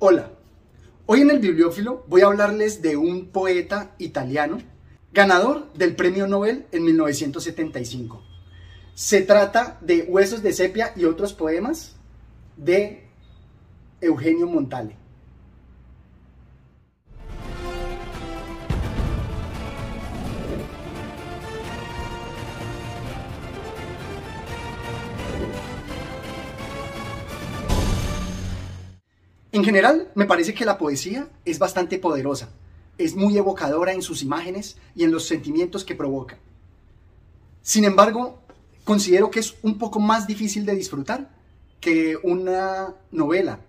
Hola, hoy en el Bibliófilo voy a hablarles de un poeta italiano ganador del Premio Nobel en 1975. Se trata de Huesos de Sepia y otros poemas de Eugenio Montale. En general, me parece que la poesía es bastante poderosa, es muy evocadora en sus imágenes y en los sentimientos que provoca. Sin embargo, considero que es un poco más difícil de disfrutar que una novela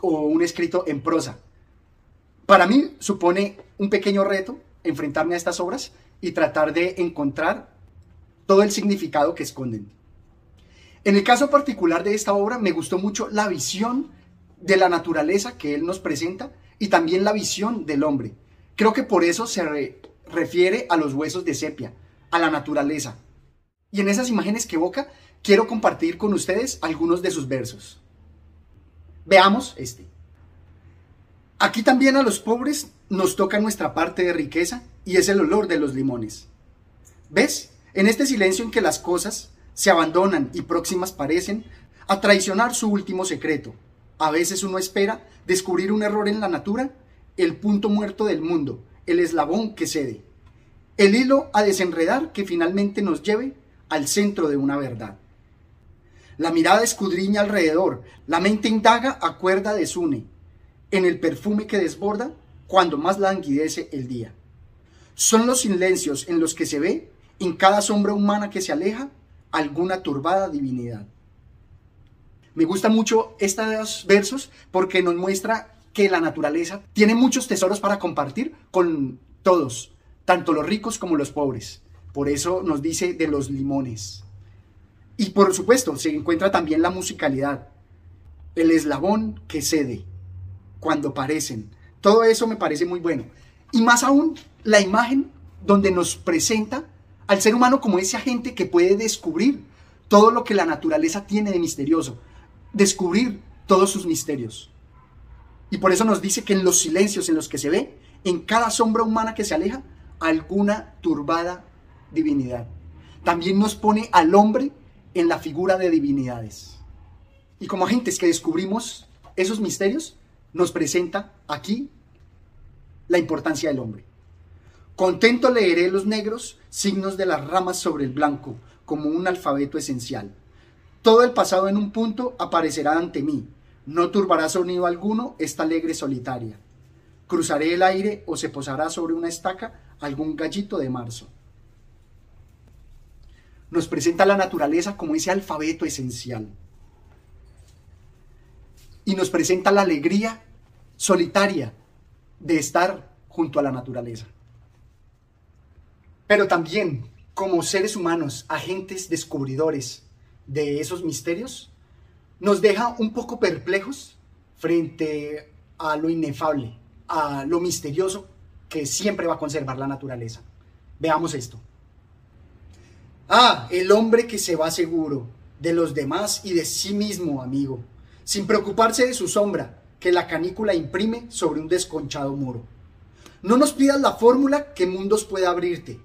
o un escrito en prosa. Para mí supone un pequeño reto enfrentarme a estas obras y tratar de encontrar todo el significado que esconden. En el caso particular de esta obra me gustó mucho la visión de la naturaleza que él nos presenta y también la visión del hombre. Creo que por eso se refiere a los huesos de sepia, a la naturaleza. Y en esas imágenes que evoca, quiero compartir con ustedes algunos de sus versos. Veamos este. Aquí también a los pobres nos toca nuestra parte de riqueza y es el olor de los limones. ¿Ves? En este silencio en que las cosas se abandonan y próximas parecen a traicionar su último secreto, a veces uno espera descubrir un error en la natura, el punto muerto del mundo, el eslabón que cede, el hilo a desenredar que finalmente nos lleve al centro de una verdad. La mirada escudriña alrededor, la mente indaga, acuerda, desune, en el perfume que desborda cuando más languidece el día. Son los silencios en los que se ve, en cada sombra humana que se aleja, alguna turbada divinidad. Me gusta mucho estos versos porque nos muestra que la naturaleza tiene muchos tesoros para compartir con todos, tanto los ricos como los pobres. Por eso nos dice de los limones. Y por supuesto, se encuentra también la musicalidad, el eslabón que cede, cuando parecen. Todo eso me parece muy bueno. Y más aún, la imagen donde nos presenta al ser humano como ese agente que puede descubrir todo lo que la naturaleza tiene de misterioso, descubrir todos sus misterios. Y por eso nos dice que en los silencios en los que se ve, en cada sombra humana que se aleja, alguna turbada divinidad. También nos pone al hombre en la figura de divinidades. Y como agentes que descubrimos esos misterios, nos presenta aquí la importancia del hombre. Contento leeré los negros signos de las ramas sobre el blanco como un alfabeto esencial. Todo el pasado en un punto aparecerá ante mí. No turbará sonido alguno esta alegre solitaria. Cruzaré el aire o se posará sobre una estaca algún gallito de marzo. Nos presenta la naturaleza como ese alfabeto esencial. Y nos presenta la alegría solitaria de estar junto a la naturaleza. Pero también como seres humanos, agentes descubridores, de esos misterios nos deja un poco perplejos frente a lo inefable, a lo misterioso que siempre va a conservar la naturaleza. Veamos esto. Ah, el hombre que se va seguro de los demás y de sí mismo, amigo, sin preocuparse de su sombra que la canícula imprime sobre un desconchado muro. No nos pidas la fórmula que mundos puede abrirte,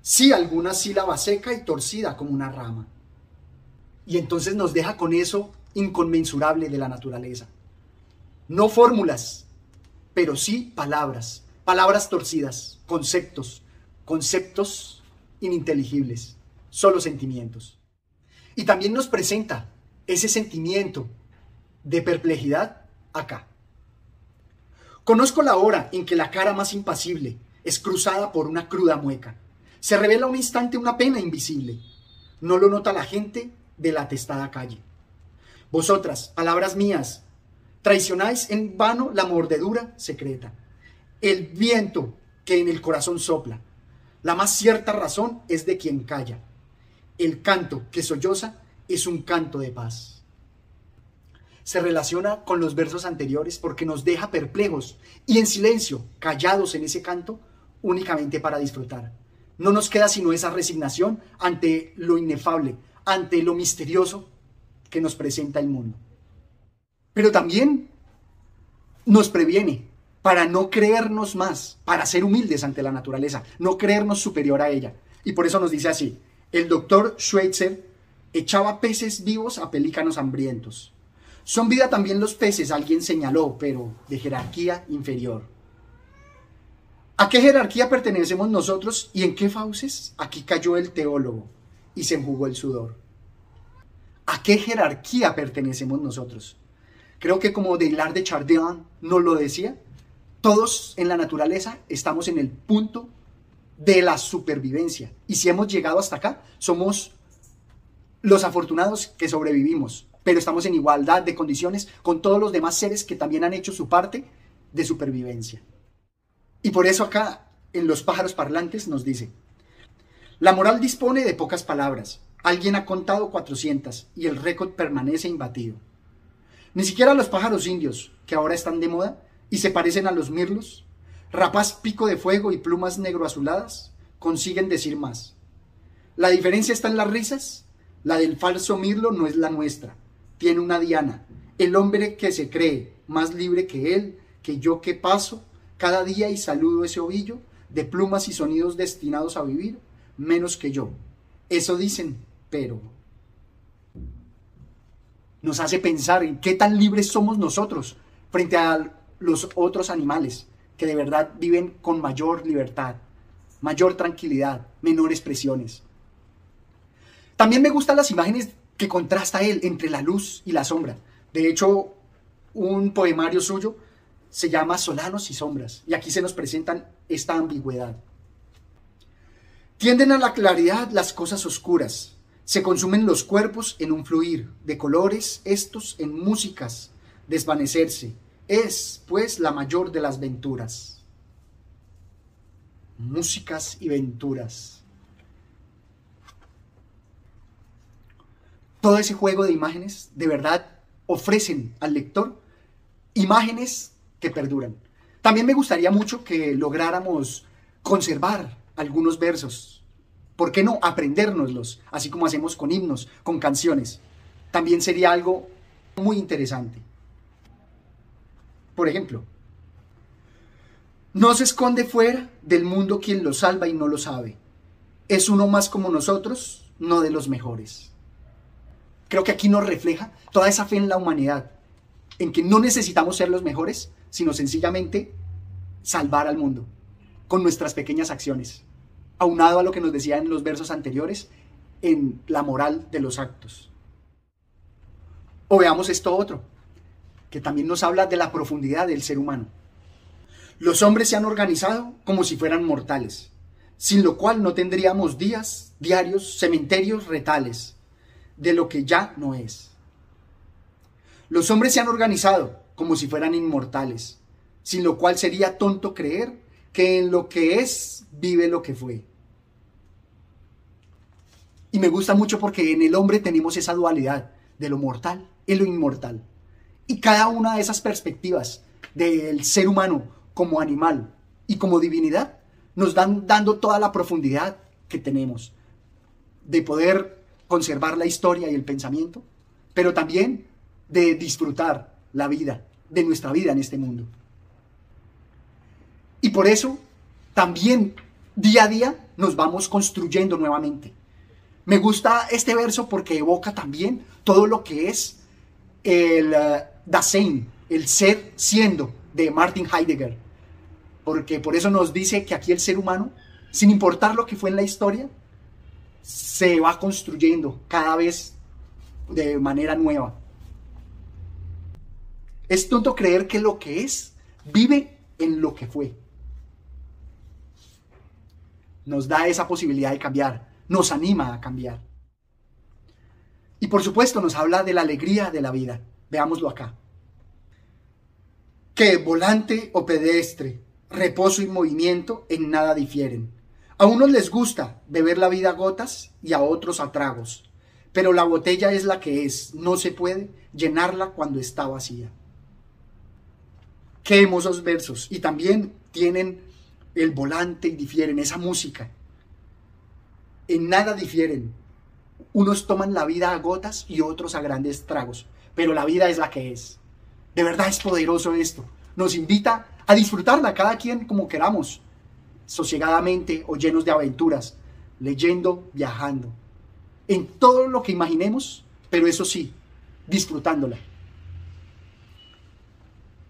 sí alguna sílaba seca y torcida como una rama. Y entonces nos deja con eso inconmensurable de la naturaleza. No fórmulas, pero sí palabras, palabras torcidas, conceptos, conceptos ininteligibles, solo sentimientos. Y también nos presenta ese sentimiento de perplejidad acá. Conozco la hora en que la cara más impasible es cruzada por una cruda mueca. Se revela un instante una pena invisible. No lo nota la gente de la atestada calle. Vosotras, palabras mías, traicionáis en vano la mordedura secreta, el viento que en el corazón sopla. La más cierta razón es de quien calla. El canto que solloza es un canto de paz. Se relaciona con los versos anteriores porque nos deja perplejos y en silencio, callados en ese canto, únicamente para disfrutar. No nos queda sino esa resignación ante lo inefable, ante lo misterioso que nos presenta el mundo. Pero también nos previene para no creernos más, para ser humildes ante la naturaleza, no creernos superior a ella. Y por eso nos dice así, el doctor Schweitzer echaba peces vivos a pelícanos hambrientos. Son vida también los peces, alguien señaló, pero de jerarquía inferior. ¿A qué jerarquía pertenecemos nosotros y en qué fauces? Aquí cayó el teólogo y se enjugó el sudor. ¿A qué jerarquía pertenecemos nosotros? Creo que como Deilard de Chardin nos lo decía, todos en la naturaleza estamos en el punto de la supervivencia. Y si hemos llegado hasta acá, somos los afortunados que sobrevivimos, pero estamos en igualdad de condiciones con todos los demás seres que también han hecho su parte de supervivencia. Y por eso acá en los pájaros parlantes nos dice, la moral dispone de pocas palabras. Alguien ha contado 400 y el récord permanece imbatido. Ni siquiera los pájaros indios, que ahora están de moda y se parecen a los mirlos, rapaz pico de fuego y plumas negro azuladas, consiguen decir más. La diferencia está en las risas. La del falso mirlo no es la nuestra. Tiene una diana. El hombre que se cree más libre que él, que yo que paso, cada día y saludo ese ovillo de plumas y sonidos destinados a vivir menos que yo. Eso dicen, pero nos hace pensar en qué tan libres somos nosotros frente a los otros animales que de verdad viven con mayor libertad, mayor tranquilidad, menores presiones. También me gustan las imágenes que contrasta él entre la luz y la sombra. De hecho, un poemario suyo se llama Solanos y Sombras, y aquí se nos presentan esta ambigüedad. Tienden a la claridad las cosas oscuras, se consumen los cuerpos en un fluir de colores, estos en músicas, desvanecerse, es pues la mayor de las venturas. Músicas y venturas. Todo ese juego de imágenes de verdad ofrecen al lector imágenes que perduran. También me gustaría mucho que lográramos conservar algunos versos. ¿Por qué no aprendérnoslos, así como hacemos con himnos, con canciones? También sería algo muy interesante. Por ejemplo, no se esconde fuera del mundo quien lo salva y no lo sabe. Es uno más como nosotros, no de los mejores. Creo que aquí nos refleja toda esa fe en la humanidad, en que no necesitamos ser los mejores, sino sencillamente salvar al mundo con nuestras pequeñas acciones, aunado a lo que nos decía en los versos anteriores, en la moral de los actos. O veamos esto otro, que también nos habla de la profundidad del ser humano. Los hombres se han organizado como si fueran mortales, sin lo cual no tendríamos días, diarios, cementerios, retales, de lo que ya no es. Los hombres se han organizado como si fueran inmortales, sin lo cual sería tonto creer que en lo que es vive lo que fue. Y me gusta mucho porque en el hombre tenemos esa dualidad de lo mortal y lo inmortal. Y cada una de esas perspectivas del ser humano como animal y como divinidad nos dan dando toda la profundidad que tenemos de poder conservar la historia y el pensamiento, pero también de disfrutar la vida de nuestra vida en este mundo. Y por eso también día a día nos vamos construyendo nuevamente. Me gusta este verso porque evoca también todo lo que es el uh, Dasein, el ser siendo de Martin Heidegger. Porque por eso nos dice que aquí el ser humano, sin importar lo que fue en la historia, se va construyendo cada vez de manera nueva. Es tonto creer que lo que es vive en lo que fue. Nos da esa posibilidad de cambiar, nos anima a cambiar. Y por supuesto nos habla de la alegría de la vida. Veámoslo acá. Que volante o pedestre, reposo y movimiento en nada difieren. A unos les gusta beber la vida a gotas y a otros a tragos, pero la botella es la que es, no se puede llenarla cuando está vacía. Qué hermosos versos. Y también tienen el volante y difieren, esa música. En nada difieren. Unos toman la vida a gotas y otros a grandes tragos, pero la vida es la que es. De verdad es poderoso esto, nos invita a disfrutarla cada quien como queramos, sosegadamente o llenos de aventuras, leyendo, viajando, en todo lo que imaginemos, pero eso sí, disfrutándola.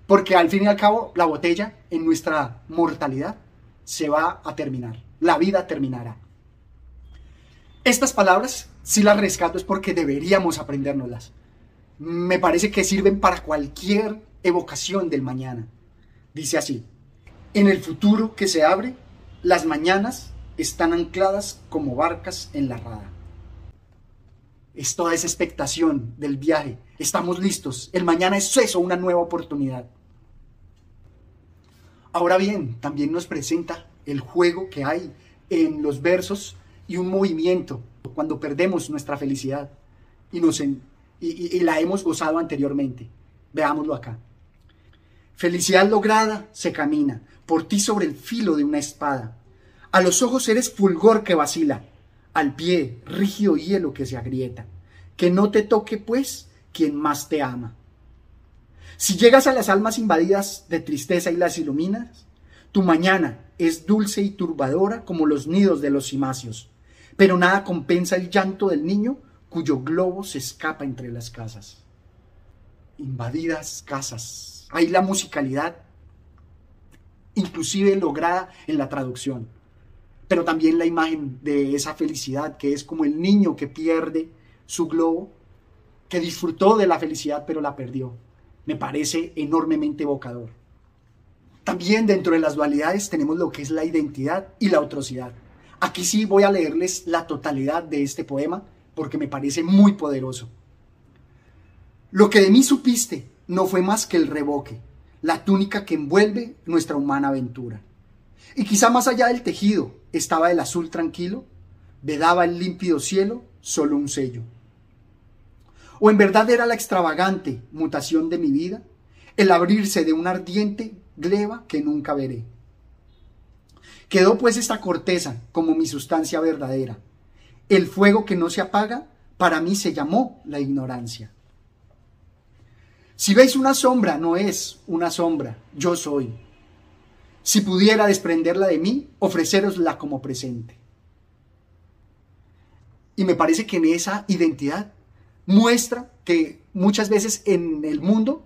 Porque al fin y al cabo, la botella en nuestra mortalidad se va a terminar. La vida terminará. Estas palabras, si las rescato, es porque deberíamos aprendérnoslas. Me parece que sirven para cualquier evocación del mañana. Dice así, en el futuro que se abre, las mañanas están ancladas como barcas en la rada. Es toda esa expectación del viaje. Estamos listos. El mañana es eso, una nueva oportunidad. Ahora bien, también nos presenta el juego que hay en los versos y un movimiento cuando perdemos nuestra felicidad y, nos y la hemos gozado anteriormente. Veámoslo acá. Felicidad lograda se camina por ti sobre el filo de una espada. A los ojos eres fulgor que vacila, al pie rígido hielo que se agrieta. Que no te toque, pues, quien más te ama. Si llegas a las almas invadidas de tristeza y las iluminas, tu mañana es dulce y turbadora como los nidos de los cimacios, pero nada compensa el llanto del niño cuyo globo se escapa entre las casas. Invadidas casas. Hay la musicalidad, inclusive lograda en la traducción, pero también la imagen de esa felicidad que es como el niño que pierde su globo, que disfrutó de la felicidad pero la perdió me parece enormemente evocador. También dentro de las dualidades tenemos lo que es la identidad y la otrocidad. Aquí sí voy a leerles la totalidad de este poema porque me parece muy poderoso. Lo que de mí supiste no fue más que el revoque, la túnica que envuelve nuestra humana aventura. Y quizá más allá del tejido estaba el azul tranquilo, vedaba el límpido cielo solo un sello. ¿O en verdad era la extravagante mutación de mi vida el abrirse de una ardiente gleba que nunca veré? Quedó pues esta corteza como mi sustancia verdadera. El fuego que no se apaga para mí se llamó la ignorancia. Si veis una sombra, no es una sombra, yo soy. Si pudiera desprenderla de mí, ofrecerosla como presente. Y me parece que en esa identidad muestra que muchas veces en el mundo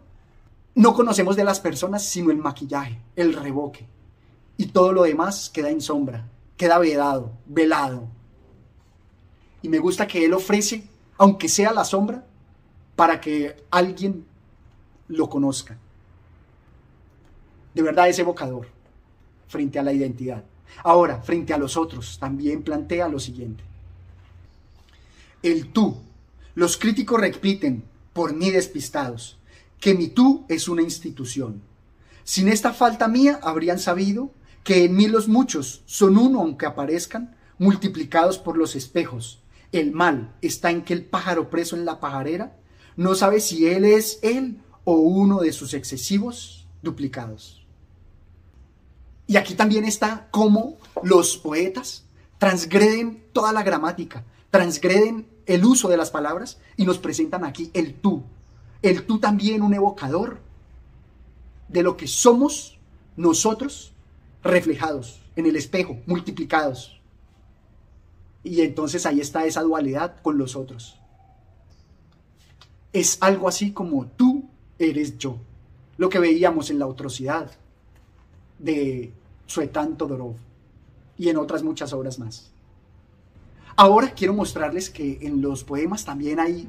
no conocemos de las personas sino el maquillaje, el revoque. Y todo lo demás queda en sombra, queda vedado, velado. Y me gusta que él ofrece, aunque sea la sombra, para que alguien lo conozca. De verdad es evocador frente a la identidad. Ahora, frente a los otros, también plantea lo siguiente. El tú los críticos repiten, por mí despistados, que mi tú es una institución. Sin esta falta mía habrían sabido que en mí los muchos son uno aunque aparezcan, multiplicados por los espejos. El mal está en que el pájaro preso en la pajarera no sabe si él es él o uno de sus excesivos duplicados. Y aquí también está cómo los poetas transgreden toda la gramática, transgreden el uso de las palabras y nos presentan aquí el tú. El tú también un evocador de lo que somos nosotros reflejados en el espejo, multiplicados. Y entonces ahí está esa dualidad con los otros. Es algo así como tú eres yo. Lo que veíamos en la otrocidad de Suetan Todorov y en otras muchas obras más. Ahora quiero mostrarles que en los poemas también hay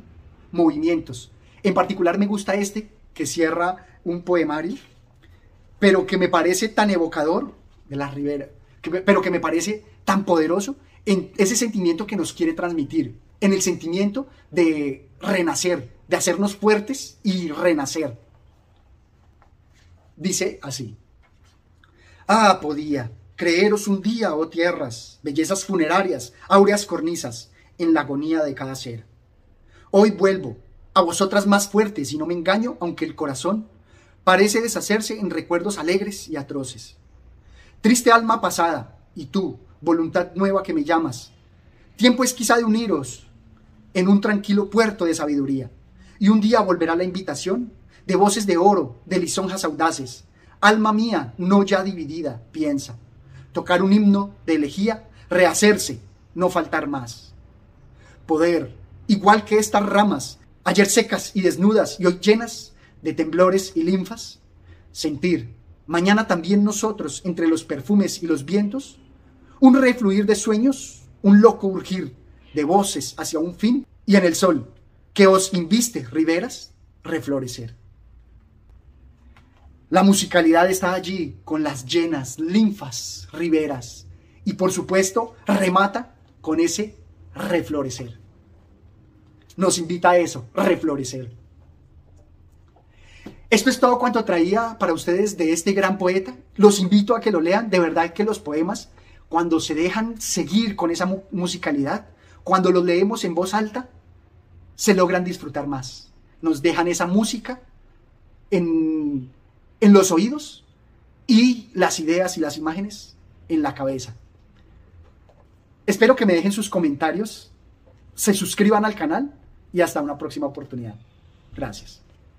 movimientos. En particular me gusta este que cierra un poemario, pero que me parece tan evocador de la Ribera, pero que me parece tan poderoso en ese sentimiento que nos quiere transmitir, en el sentimiento de renacer, de hacernos fuertes y renacer. Dice así. Ah, podía, Creeros un día, oh tierras, bellezas funerarias, áureas cornisas, en la agonía de cada ser. Hoy vuelvo, a vosotras más fuertes, y no me engaño, aunque el corazón parece deshacerse en recuerdos alegres y atroces. Triste alma pasada, y tú, voluntad nueva que me llamas, tiempo es quizá de uniros en un tranquilo puerto de sabiduría, y un día volverá la invitación de voces de oro, de lisonjas audaces, alma mía, no ya dividida, piensa. Tocar un himno de elegía, rehacerse, no faltar más. Poder, igual que estas ramas, ayer secas y desnudas y hoy llenas de temblores y linfas, sentir, mañana también nosotros, entre los perfumes y los vientos, un refluir de sueños, un loco urgir de voces hacia un fin, y en el sol que os inviste, riberas, reflorecer. La musicalidad está allí con las llenas linfas, riberas, y por supuesto remata con ese reflorecer. Nos invita a eso, reflorecer. Esto es todo cuanto traía para ustedes de este gran poeta. Los invito a que lo lean. De verdad que los poemas, cuando se dejan seguir con esa musicalidad, cuando los leemos en voz alta, se logran disfrutar más. Nos dejan esa música en, en los oídos y las ideas y las imágenes en la cabeza. Espero que me dejen sus comentarios, se suscriban al canal y hasta una próxima oportunidad. Gracias.